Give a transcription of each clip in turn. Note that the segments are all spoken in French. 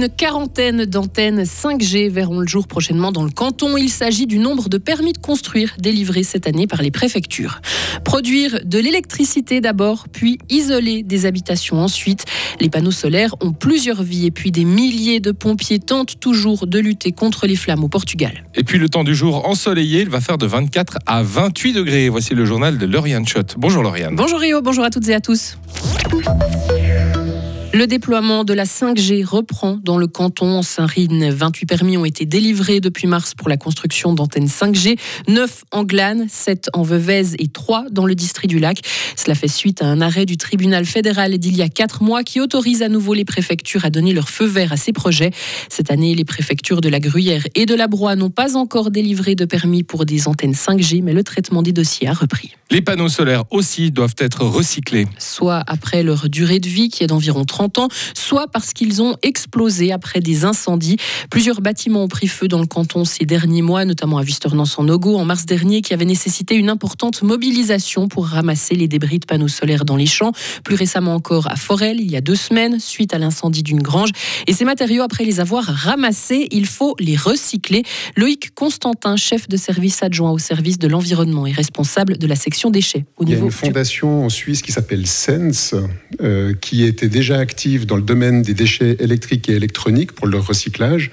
Une quarantaine d'antennes 5G verront le jour prochainement dans le canton. Il s'agit du nombre de permis de construire délivrés cette année par les préfectures. Produire de l'électricité d'abord, puis isoler des habitations ensuite. Les panneaux solaires ont plusieurs vies et puis des milliers de pompiers tentent toujours de lutter contre les flammes au Portugal. Et puis le temps du jour ensoleillé, il va faire de 24 à 28 degrés. Voici le journal de Lauriane Schott. Bonjour Lauriane. Bonjour Rio, bonjour à toutes et à tous. Le déploiement de la 5G reprend dans le canton en Saint-Rine. 28 permis ont été délivrés depuis mars pour la construction d'antennes 5G, 9 en Glane, 7 en Veuvez et 3 dans le district du Lac. Cela fait suite à un arrêt du tribunal fédéral d'il y a 4 mois qui autorise à nouveau les préfectures à donner leur feu vert à ces projets. Cette année, les préfectures de la Gruyère et de la Broye n'ont pas encore délivré de permis pour des antennes 5G, mais le traitement des dossiers a repris. Les panneaux solaires aussi doivent être recyclés. Soit après leur durée de vie qui est d'environ 30 soit parce qu'ils ont explosé après des incendies. Plusieurs bâtiments ont pris feu dans le canton ces derniers mois, notamment à Visternance en Ogo en mars dernier, qui avait nécessité une importante mobilisation pour ramasser les débris de panneaux solaires dans les champs. Plus récemment encore à Forel, il y a deux semaines, suite à l'incendie d'une grange. Et ces matériaux, après les avoir ramassés, il faut les recycler. Loïc Constantin, chef de service adjoint au service de l'environnement et responsable de la section déchets. Au il y a une fondation en Suisse qui s'appelle SENS, euh, qui était déjà active dans le domaine des déchets électriques et électroniques pour leur recyclage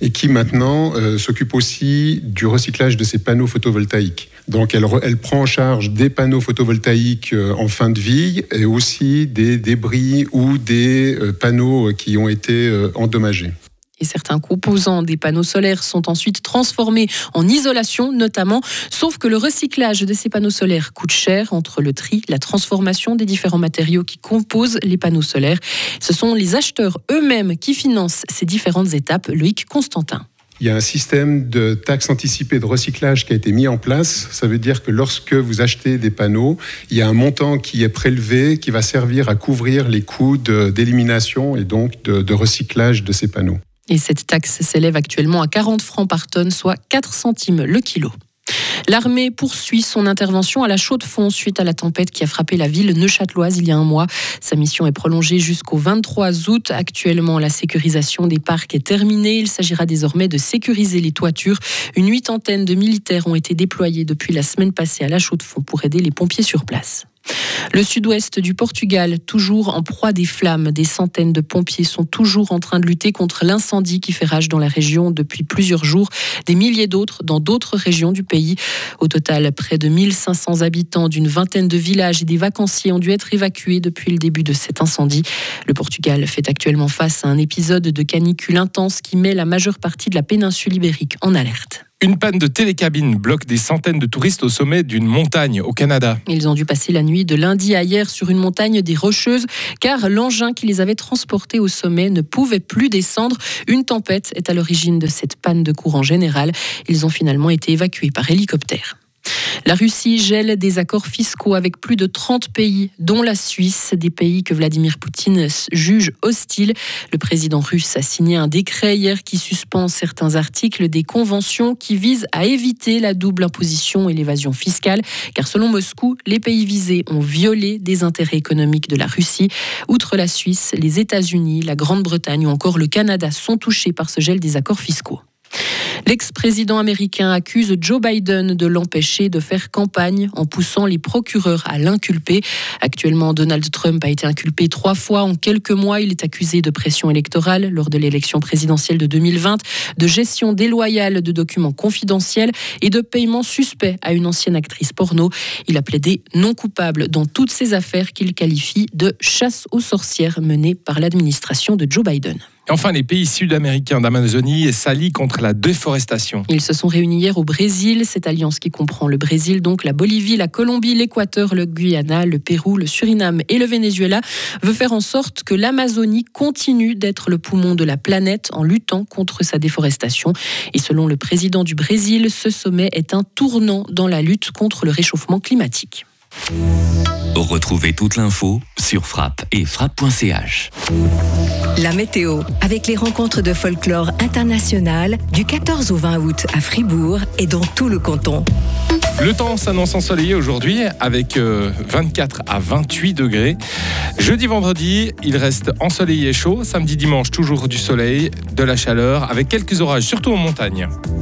et qui maintenant euh, s'occupe aussi du recyclage de ces panneaux photovoltaïques. Donc elle, elle, prend en charge des panneaux photovoltaïques euh, en fin de vie et aussi des débris ou des euh, panneaux qui ont été endommagés et certains composants des panneaux solaires sont ensuite transformés en isolation notamment, sauf que le recyclage de ces panneaux solaires coûte cher entre le tri, la transformation des différents matériaux qui composent les panneaux solaires. Ce sont les acheteurs eux-mêmes qui financent ces différentes étapes, Loïc Constantin. Il y a un système de taxe anticipée de recyclage qui a été mis en place. Ça veut dire que lorsque vous achetez des panneaux, il y a un montant qui est prélevé qui va servir à couvrir les coûts d'élimination et donc de, de recyclage de ces panneaux. Et cette taxe s'élève actuellement à 40 francs par tonne, soit 4 centimes le kilo. L'armée poursuit son intervention à la Chaux-de-Fonds suite à la tempête qui a frappé la ville neuchâteloise il y a un mois. Sa mission est prolongée jusqu'au 23 août. Actuellement, la sécurisation des parcs est terminée. Il s'agira désormais de sécuriser les toitures. Une huitantaine de militaires ont été déployés depuis la semaine passée à la Chaux-de-Fonds pour aider les pompiers sur place. Le sud-ouest du Portugal, toujours en proie des flammes, des centaines de pompiers sont toujours en train de lutter contre l'incendie qui fait rage dans la région depuis plusieurs jours, des milliers d'autres dans d'autres régions du pays. Au total, près de 1500 habitants d'une vingtaine de villages et des vacanciers ont dû être évacués depuis le début de cet incendie. Le Portugal fait actuellement face à un épisode de canicule intense qui met la majeure partie de la péninsule ibérique en alerte. Une panne de télécabine bloque des centaines de touristes au sommet d'une montagne au Canada. Ils ont dû passer la nuit de lundi à hier sur une montagne des Rocheuses car l'engin qui les avait transportés au sommet ne pouvait plus descendre. Une tempête est à l'origine de cette panne de courant général. Ils ont finalement été évacués par hélicoptère. La Russie gèle des accords fiscaux avec plus de 30 pays, dont la Suisse, des pays que Vladimir Poutine juge hostiles. Le président russe a signé un décret hier qui suspend certains articles des conventions qui visent à éviter la double imposition et l'évasion fiscale, car selon Moscou, les pays visés ont violé des intérêts économiques de la Russie. Outre la Suisse, les États-Unis, la Grande-Bretagne ou encore le Canada sont touchés par ce gel des accords fiscaux. L'ex-président américain accuse Joe Biden de l'empêcher de faire campagne en poussant les procureurs à l'inculper. Actuellement, Donald Trump a été inculpé trois fois en quelques mois. Il est accusé de pression électorale lors de l'élection présidentielle de 2020, de gestion déloyale de documents confidentiels et de paiement suspect à une ancienne actrice porno. Il a plaidé non coupable dans toutes ces affaires qu'il qualifie de chasse aux sorcières menée par l'administration de Joe Biden. Enfin, les pays sud-américains d'Amazonie s'allient contre la déforestation. Ils se sont réunis hier au Brésil. Cette alliance qui comprend le Brésil, donc la Bolivie, la Colombie, l'Équateur, le Guyana, le Pérou, le Suriname et le Venezuela, veut faire en sorte que l'Amazonie continue d'être le poumon de la planète en luttant contre sa déforestation. Et selon le président du Brésil, ce sommet est un tournant dans la lutte contre le réchauffement climatique. Retrouvez toute l'info sur frappe et frappe.ch. La météo, avec les rencontres de folklore international du 14 au 20 août à Fribourg et dans tout le canton. Le temps s'annonce ensoleillé aujourd'hui avec euh, 24 à 28 degrés. Jeudi, vendredi, il reste ensoleillé et chaud. Samedi, dimanche, toujours du soleil, de la chaleur avec quelques orages, surtout en montagne.